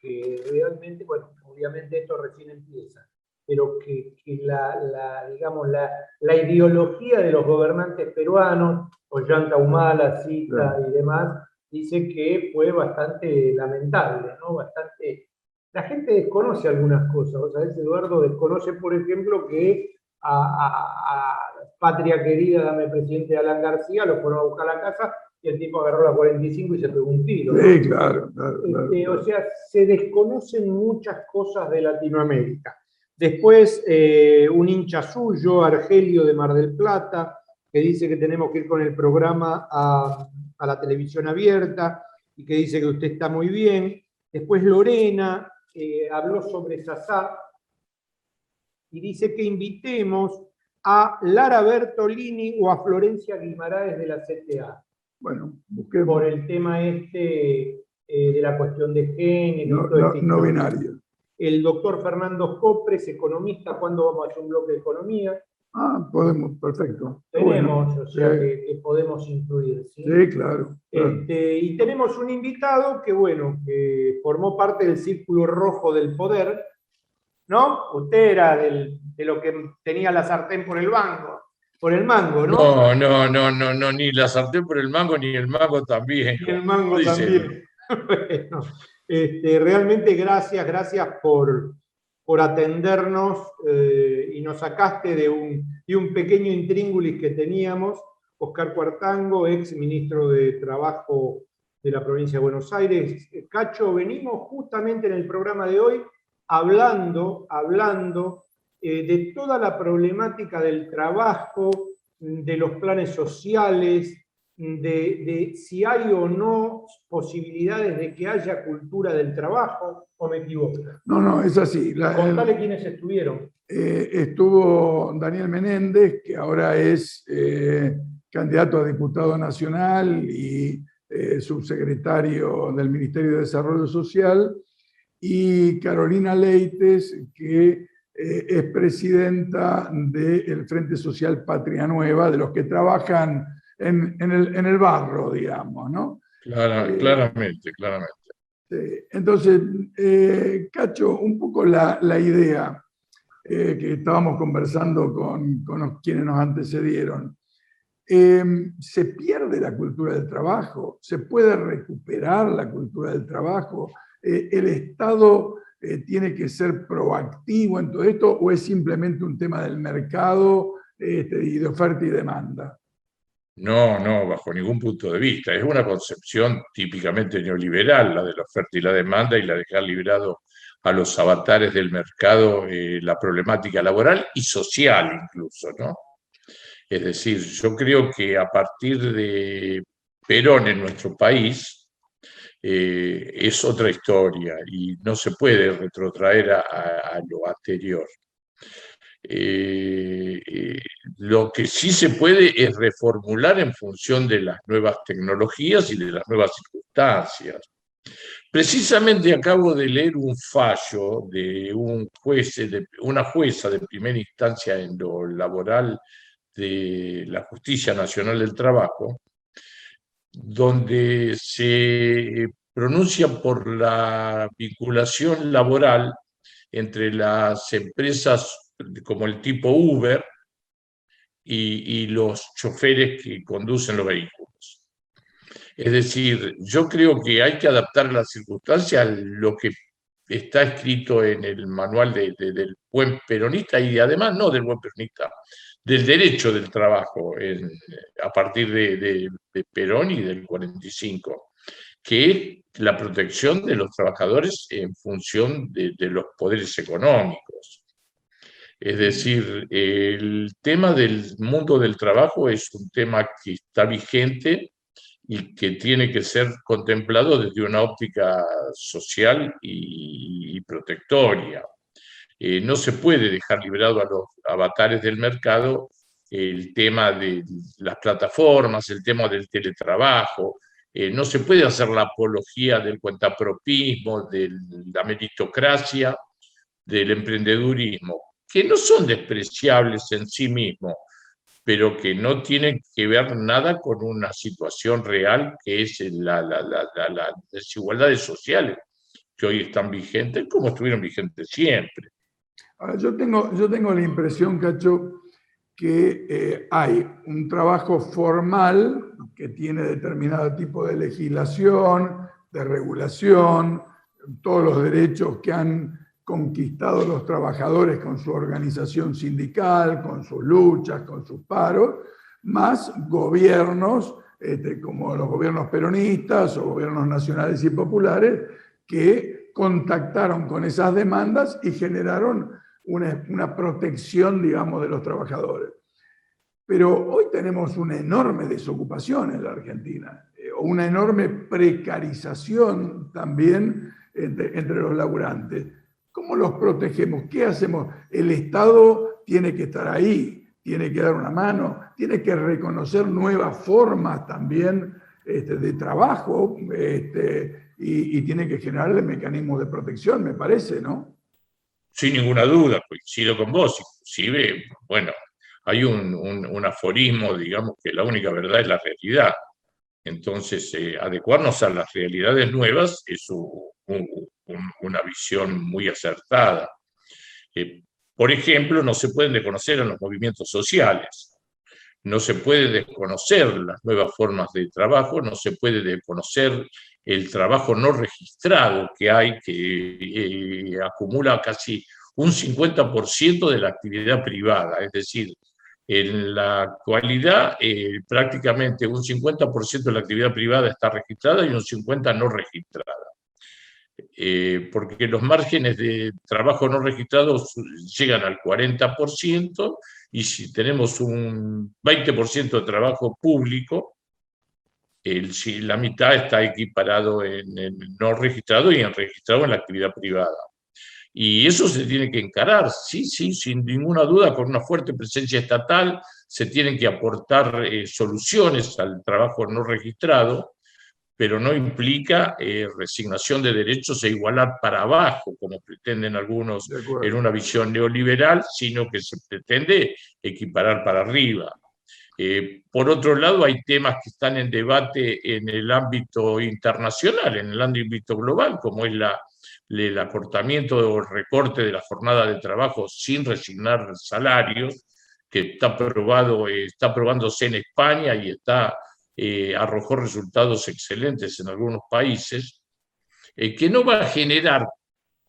que realmente, bueno, obviamente esto recién empieza, pero que, la, digamos, la, la, ideología de los gobernantes peruanos, Ollanta Humala, Cita y demás, dice que fue bastante lamentable, ¿no? Bastante... La gente desconoce algunas cosas, o sea, Eduardo desconoce, por ejemplo, que a, Patria Querida, dame presidente Alan García, lo fueron a buscar a la casa y el tipo agarró la 45 y se pegó un tiro. Sí, claro, claro, este, O sea, se desconocen muchas cosas de Latinoamérica. Después, eh, un hincha suyo, Argelio de Mar del Plata, que dice que tenemos que ir con el programa a, la televisión abierta y que dice que usted está muy bien. Después, Lorena eh, habló sobre Sasá y dice que invitemos a Lara Bertolini o a Florencia Guimaraes de la CTA. Bueno, busquemos. Por el tema este eh, de la cuestión de género. No, no, binario. El doctor Fernando Copres, economista, ¿cuándo vamos a hacer un bloque de economía? Ah, podemos, perfecto. Tenemos, o sea, que, podemos incluir. Sí, claro. Este, y tenemos un invitado que, bueno, que formó parte del círculo rojo del poder, ¿no? Usted era del, de lo que tenía la sartén por el banco por el mango, ¿no? No, no, no, no, no, ni la sartén por el mango, ni el mango también. Ni el mango también. (laughs) bueno, este, realmente gracias, gracias por, por atendernos eh, y nos sacaste de un, de un pequeño intríngulis que teníamos. Oscar Cuartango, ex ministro de Trabajo de la provincia de Buenos Aires. Cacho, venimos justamente en el programa de hoy hablando, hablando eh, de toda la problemática del trabajo, de los planes sociales, de, si hay o no posibilidades de que haya cultura del trabajo, o me equivoco. No, no, es así. Contale quiénes estuvieron. Eh, estuvo Daniel Menéndez, que ahora es eh, candidato a diputado nacional y subsecretario del Ministerio de Desarrollo Social, y Carolina Leites, que eh, es presidenta del Frente Social Patria Nueva, de los que trabajan en, el, en el, barro, digamos, ¿no? Eh, claramente, claramente. Entonces, eh, Cacho, un poco la, la idea que estábamos conversando con, con, quienes nos antecedieron. ¿Se pierde la cultura del trabajo? ¿Se puede recuperar la cultura del trabajo? ¿El Estado eh, tiene que ser proactivo en todo esto o es simplemente un tema del mercado este, y de oferta y demanda? No, no, bajo ningún punto de vista. Es una concepción típicamente neoliberal, la de la oferta y la demanda y la de dejar librado a los avatares del mercado eh, la problemática laboral y social incluso, ¿no? Es decir, yo creo que a partir de Perón en nuestro país eh, es otra historia y no se puede retrotraer a lo anterior. Eh, eh, lo que sí se puede es reformular en función de las nuevas tecnologías y de las nuevas circunstancias. Precisamente acabo de leer un fallo de un juez, de una jueza de primera instancia en lo laboral de la Justicia Nacional del Trabajo, donde se pronuncia por la vinculación laboral entre las empresas como el tipo Uber y, los choferes que conducen los vehículos. Es decir, yo creo que hay que adaptar las circunstancias a lo que está escrito en el manual del buen peronista y además no del buen peronista, del derecho del trabajo a partir de, Perón y del 45, que es la protección de los trabajadores en función de los poderes económicos. Es decir, el tema del mundo del trabajo es un tema que está vigente y que tiene que ser contemplado desde una óptica social y, protectoria. Eh, no se puede dejar liberado a los avatares del mercado el tema de las plataformas, el tema del teletrabajo. Eh, no se puede hacer la apología del cuentapropismo, de la meritocracia, del emprendedurismo que no son despreciables en sí mismos, pero que no tienen que ver nada con una situación real que es la, las desigualdades sociales que hoy están vigentes, como estuvieron vigentes siempre. Ahora, yo tengo, yo tengo la impresión, Cacho, que eh, hay un trabajo formal que tiene determinado tipo de legislación, de regulación, todos los derechos que han conquistado los trabajadores con su organización sindical, con sus luchas, con sus paros, más gobiernos este, como los gobiernos peronistas o gobiernos nacionales y populares que contactaron con esas demandas y generaron una, protección, digamos, de los trabajadores. Pero hoy tenemos una enorme desocupación en la Argentina, eh, una enorme precarización también entre, entre los laburantes. ¿Cómo los protegemos? ¿Qué hacemos? El Estado tiene que estar ahí, tiene que dar una mano, tiene que reconocer nuevas formas también este, de trabajo este, y, tiene que generar mecanismos de protección, me parece, ¿no? Sin ninguna duda, coincido con vos. Inclusive, bueno, hay un, aforismo, digamos, que la única verdad es la realidad. Entonces, eh, adecuarnos a las realidades nuevas es un, una visión muy acertada. Eh, por ejemplo, no se pueden desconocer a los movimientos sociales, no se puede desconocer las nuevas formas de trabajo, no se puede desconocer el trabajo no registrado que hay, que eh, acumula casi un 50% de la actividad privada, es decir, en la actualidad eh, prácticamente un 50% de la actividad privada está registrada y un 50% no registrada. Eh, porque los márgenes de trabajo no registrado llegan al 40% y si tenemos un 20% de trabajo público, el, la mitad está equiparado en, en, no registrado y en registrado en la actividad privada. Y eso se tiene que encarar, sí, sí, sin ninguna duda, con una fuerte presencia estatal, se tienen que aportar eh, soluciones al trabajo no registrado, pero no implica eh, resignación de derechos e igualar para abajo, como pretenden algunos en una visión neoliberal, sino que se pretende equiparar para arriba. Eh, por otro lado, hay temas que están en debate en el ámbito internacional, en el ámbito global, como es el acortamiento o recorte de la jornada de trabajo sin resignar salarios, que está, probado, eh, está probándose en España y está eh, arrojó resultados excelentes en algunos países, que no va a generar,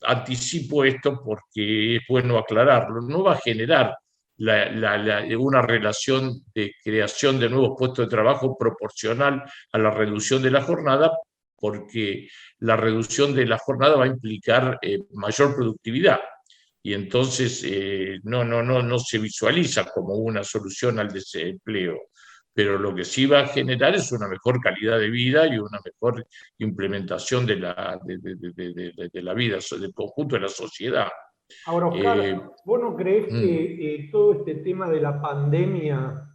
anticipo esto porque es bueno aclararlo, no va a generar una relación de creación de nuevos puestos de trabajo proporcional a la reducción de la jornada, porque la reducción de la jornada va a implicar eh, mayor productividad. Y entonces eh, no, no, no, no se visualiza como una solución al desempleo pero lo que sí va a generar es una mejor calidad de vida y una mejor implementación de la, de, la vida, del conjunto de la sociedad. Ahora, Oscar, eh, ¿vos no crees mm. que eh, todo este tema de la pandemia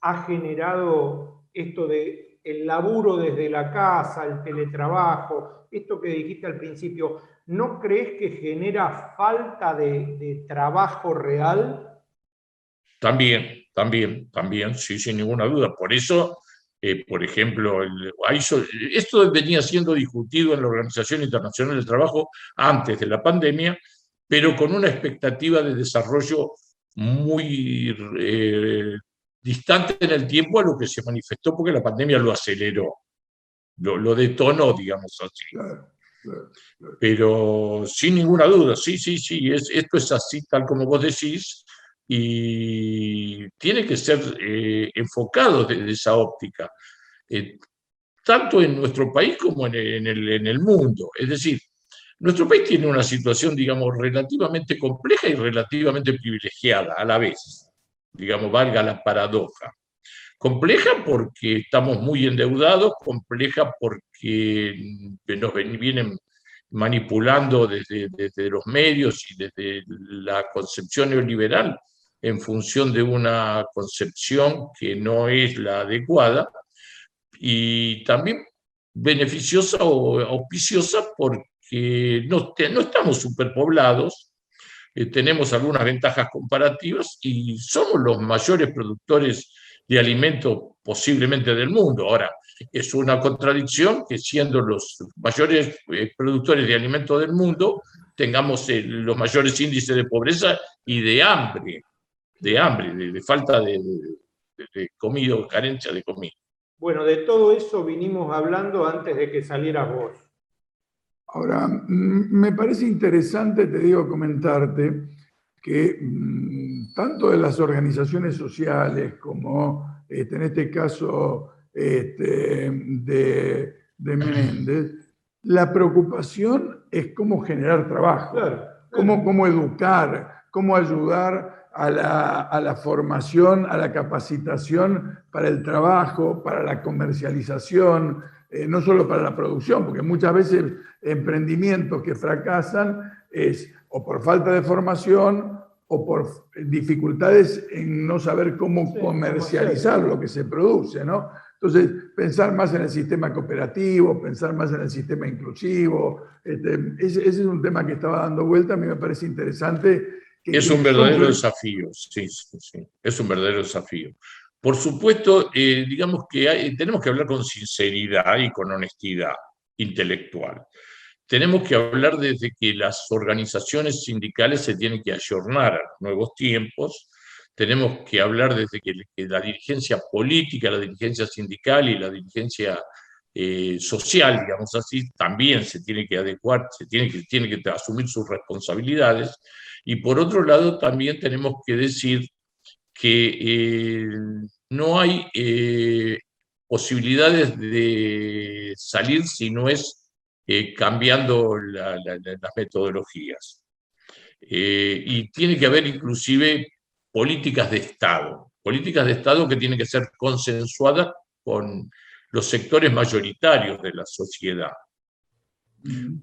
ha generado esto de el laburo desde la casa, el teletrabajo, esto que dijiste al principio, ¿no crees que genera falta de trabajo real? También, también, también, sí, sin ninguna duda. Por eso, eh, por ejemplo, esto venía siendo discutido en la Organización Internacional del Trabajo antes de la pandemia, pero con una expectativa de desarrollo muy eh, distante en el tiempo a lo que se manifestó porque la pandemia lo aceleró, lo, detonó, digamos así. Pero sin ninguna duda, sí, sí, sí, es, esto es así tal como vos decís, y tiene que ser eh, enfocado desde esa óptica, eh, tanto en nuestro país como en el, en el, mundo. Es decir, nuestro país tiene una situación, digamos, relativamente compleja y relativamente privilegiada a la vez, digamos, valga la paradoja. Compleja porque estamos muy endeudados, compleja porque nos vienen manipulando desde, desde, los medios y desde la concepción neoliberal en función de una concepción que no es la adecuada y también beneficiosa o auspiciosa porque no, no estamos superpoblados, eh, tenemos algunas ventajas comparativas y somos los mayores productores de alimentos posiblemente del mundo. Ahora, es una contradicción que siendo los mayores eh, productores de alimentos del mundo, tengamos eh, los mayores índices de pobreza y de hambre de hambre, de, falta de, de, comida, carencia de comida. Bueno, de todo eso vinimos hablando antes de que salieras vos. Ahora, me parece interesante, te digo, comentarte que mm, tanto de las organizaciones sociales como este, en este caso este, de, de, Menéndez, la preocupación es cómo generar trabajo, Cómo, cómo educar, cómo ayudar a la, formación, a la capacitación para el trabajo, para la comercialización, eh, no solo para la producción, porque muchas veces emprendimientos que fracasan es o por falta de formación o por dificultades en no saber cómo comercializar lo que se produce, ¿no? Entonces, pensar más en el sistema cooperativo, pensar más en el sistema inclusivo, este, ese, es un tema que estaba dando vuelta, a mí me parece interesante es un verdadero desafío, sí, sí, es un verdadero desafío. Por supuesto, eh, digamos que tenemos que hablar con sinceridad y con honestidad intelectual. Tenemos que hablar desde que las organizaciones sindicales se tienen que ayornar a nuevos tiempos, tenemos que hablar desde que, la dirigencia política, la dirigencia sindical y la dirigencia eh, social, digamos así, también se tiene que adecuar, se tiene que, que asumir sus responsabilidades y por otro lado, también tenemos que decir que eh, no hay eh, posibilidades de salir si no es eh, cambiando las metodologías. y tiene que haber inclusive políticas de Estado, políticas de Estado que tienen que ser consensuadas con los sectores mayoritarios de la sociedad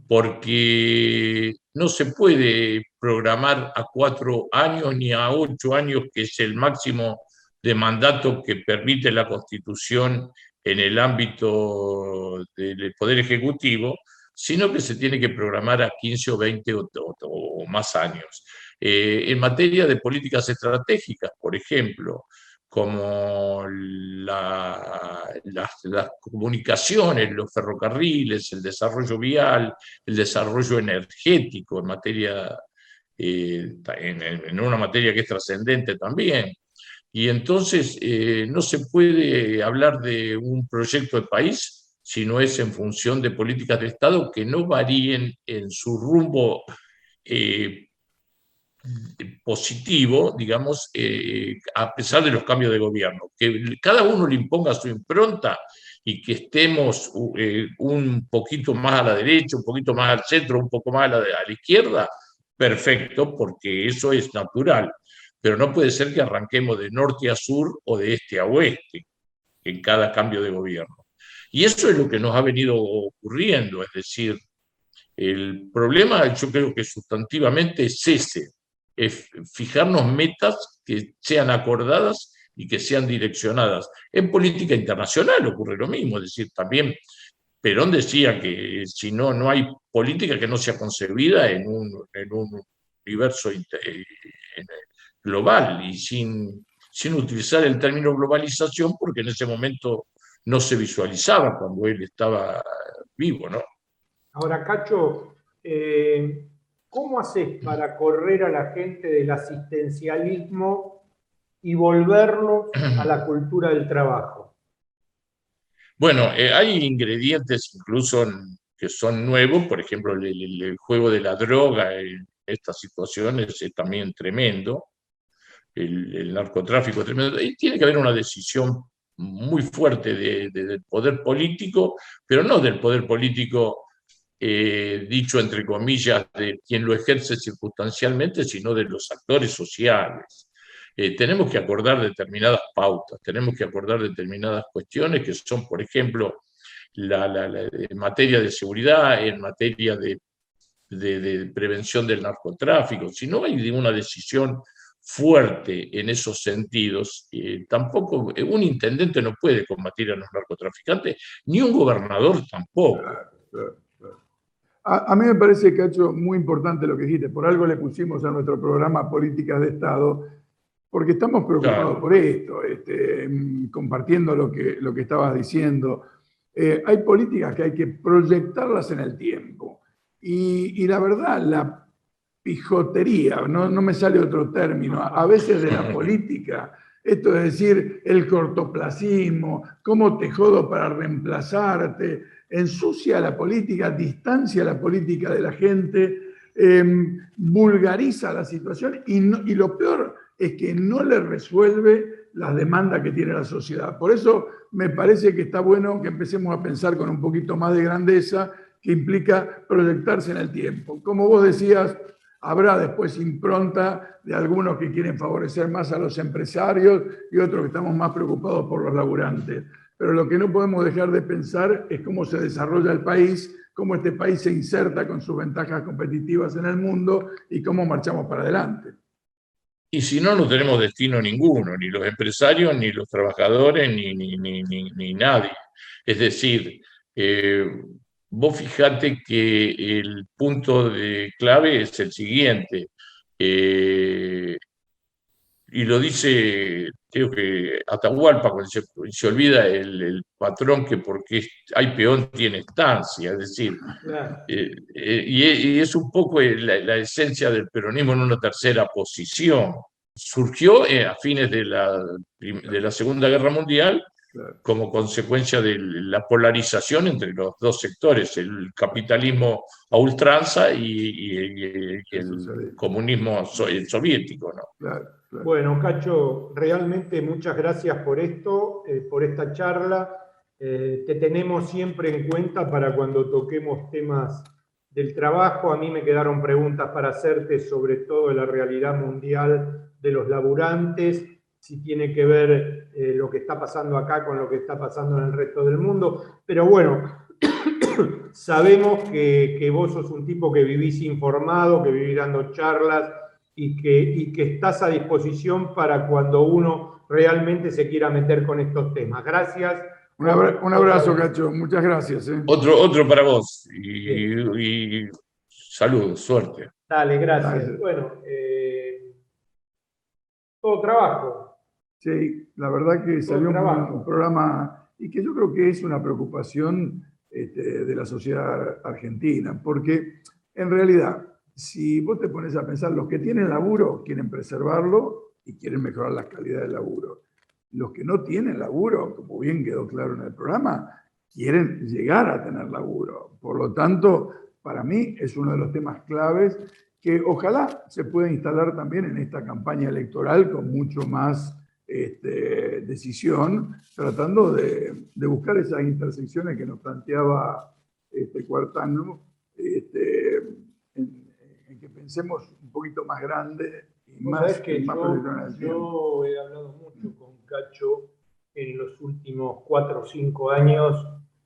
porque no se puede programar a cuatro años ni a ocho años, que es el máximo de mandato que permite la Constitución en el ámbito del Poder Ejecutivo, sino que se tiene que programar a 15 o 20 o, más años. Eh, en materia de políticas estratégicas, por ejemplo, como las, comunicaciones, los ferrocarriles, el desarrollo vial, el desarrollo energético en materia, eh, en, una materia que es trascendente también. Y entonces eh, no se puede hablar de un proyecto de país si no es en función de políticas de Estado que no varíen en su rumbo eh, positivo, digamos, eh, a pesar de los cambios de gobierno. Que cada uno le imponga su impronta y que estemos un poquito más a la derecha, un poquito más al centro, un poco más a la izquierda, perfecto, porque eso es natural. Pero no puede ser que arranquemos de norte a sur o de este a oeste en cada cambio de gobierno. Y eso es lo que nos ha venido ocurriendo, es decir, el problema yo creo que sustantivamente es ese, es fijarnos metas que sean acordadas y que sean direccionadas. En política internacional ocurre lo mismo, es decir, también Perón decía que si no, no hay política que no sea concebida en un, en un universo eh, global y sin, sin utilizar el término globalización porque en ese momento no se visualizaba cuando él estaba vivo, ¿no? Ahora, Cacho, eh, ¿cómo haces para correr a la gente del asistencialismo y volverlo a la cultura del trabajo? Bueno, eh, hay ingredientes incluso que son nuevos, por ejemplo, el, juego de la droga en estas situaciones es también tremendo, el, narcotráfico tremendo, tiene que haber una decisión muy fuerte del poder político, pero no del poder político eh, dicho entre comillas de quien lo ejerce circunstancialmente, sino de los actores sociales. Eh, tenemos que acordar determinadas pautas, tenemos que acordar determinadas cuestiones que son, por ejemplo, la, en materia de seguridad, en materia de, de, prevención del narcotráfico. Si no hay una decisión fuerte en esos sentidos. Eh, tampoco, eh, un intendente no puede combatir a los narcotraficantes, ni un gobernador tampoco. A, mí me parece, que ha hecho muy importante lo que dijiste. Por algo le pusimos a nuestro programa Políticas de Estado, porque estamos preocupados por esto, este, mm, compartiendo lo que, lo que estabas diciendo. Eh, hay políticas que hay que proyectarlas en el tiempo. Y, y la verdad, la pijotería, no, no me sale otro término, a veces de la (laughs) política. Esto es decir, el cortoplacismo, cómo te jodo para reemplazarte, ensucia la política, distancia la política de la gente, em, vulgariza la situación y, y lo peor es que no le resuelve las demandas que tiene la sociedad. Por eso me parece que está bueno que empecemos a pensar con un poquito más de grandeza, que implica proyectarse en el tiempo. Como vos decías, Habrá después impronta de algunos que quieren favorecer más a los empresarios y otros que estamos más preocupados por los laburantes. Pero lo que no podemos dejar de pensar es cómo se desarrolla el país, cómo este país se inserta con sus ventajas competitivas en el mundo y cómo marchamos para adelante. Y si no, no tenemos destino ninguno, ni los empresarios, ni los trabajadores, ni, ni, ni, ni nadie. Es decir, eh, Vos fijate que el punto de clave es el siguiente, eh, y lo dice, creo que Atahualpa, cuando se, olvida el, patrón que porque hay peón tiene estancia, es decir, eh, eh, y, es un poco la, esencia del peronismo en una tercera posición. Surgió a fines de la, de la Segunda Guerra Mundial como consecuencia de la polarización entre los dos sectores, el capitalismo a ultranza y, el comunismo soviético. Bueno, Cacho, realmente muchas gracias por esto, eh, por esta charla. Eh, te tenemos siempre en cuenta para cuando toquemos temas del trabajo. A mí me quedaron preguntas para hacerte sobre todo la realidad mundial de los laburantes si tiene que ver eh, lo que está pasando acá con lo que está pasando en el resto del mundo. Pero bueno, (coughs) sabemos que, vos sos un tipo que vivís informado, que vivís dando charlas y que, y que estás a disposición para cuando uno realmente se quiera meter con estos temas. Gracias. Un, abrazo, Cacho. Muchas gracias. ¿eh? Otro, otro para vos. Y, saludos, suerte. Dale, gracias. Bueno, eh, todo trabajo. Sí, la verdad que salió un, programa y que yo creo que es una preocupación este, de la sociedad argentina, porque en realidad, si vos te pones a pensar, los que tienen laburo quieren preservarlo y quieren mejorar la calidad del laburo. Los que no tienen laburo, como bien quedó claro en el programa, quieren llegar a tener laburo. Por lo tanto, para mí es uno de los temas claves que ojalá se pueda instalar también en esta campaña electoral con mucho más este, decisión, tratando de, de, buscar esas intersecciones que nos planteaba este Cuartano, este, en, en, que pensemos un poquito más grande y más, que más yo, yo he hablado mucho con Cacho en los últimos cuatro o cinco años,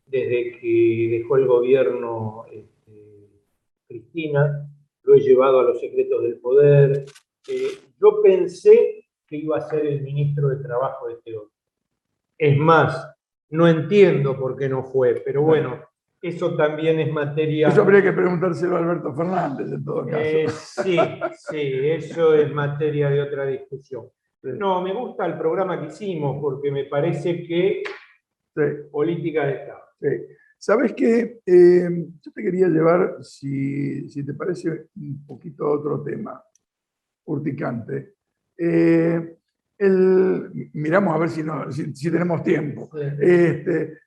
desde que dejó el gobierno este, Cristina, lo he llevado a los secretos del poder. Eh, yo pensé que iba a ser el ministro de Trabajo de este. Es más, no entiendo por qué no fue, pero bueno, eso también es materia... Eso habría que preguntárselo a Alberto Fernández, en todo caso. Eh, sí, sí, eso es materia de otra discusión. No, me gusta el programa que hicimos porque me parece que sí. política de Estado. Sí. ¿Sabes qué? Eh, yo te quería llevar, si, si, te parece, un poquito a otro tema urticante. Eh, el, miramos a ver si, no, si, si tenemos tiempo. Sí. Este,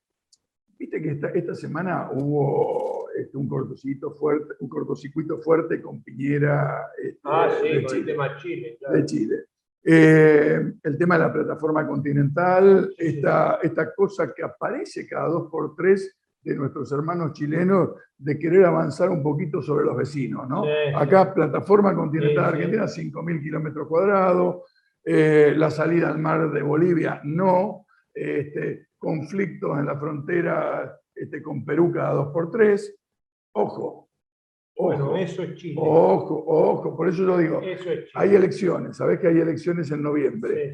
Viste que esta, esta semana hubo este, un, cortocircuito fuerte, un cortocircuito fuerte con Piñera este, ah, sí, de, con Chile, el tema Chile. Claro. de Chile. Eh, el tema de la plataforma continental, Sí, sí. esta, esta cosa que aparece cada dos por tres de nuestros hermanos chilenos de querer avanzar un poquito sobre los vecinos, ¿no? Sí, sí. Acá, plataforma continental Sí, argentina, 5.000 kilómetros cuadrados, eh, la salida al mar de Bolivia, no, este, conflictos en la frontera este, con Perú cada dos por tres. Ojo, ojo, Bueno, eso es Chile. ojo, ojo, por eso yo digo, Eso es Chile. hay elecciones, sabés que hay elecciones en noviembre.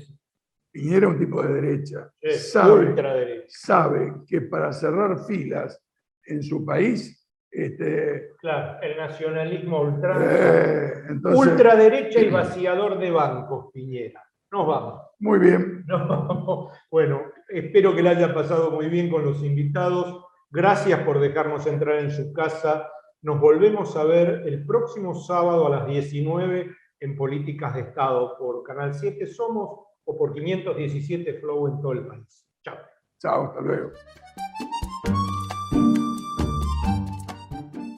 Piñera es un tipo de derecha, sí, sabe, sabe que para cerrar filas en su país, este, Claro, el nacionalismo ultranza. eh, entonces, Ultraderecha y vaciador de bancos, Piñera. Nos vamos. muy bien, (laughs) No, bueno, espero que la haya pasado muy bien con los invitados. Gracias por dejarnos entrar en su casa. Nos volvemos a ver el próximo sábado a las 19 en Políticas de Estado por Canal 7 Somos o por 517 Flow en todo el país. Chao. chao, hasta luego.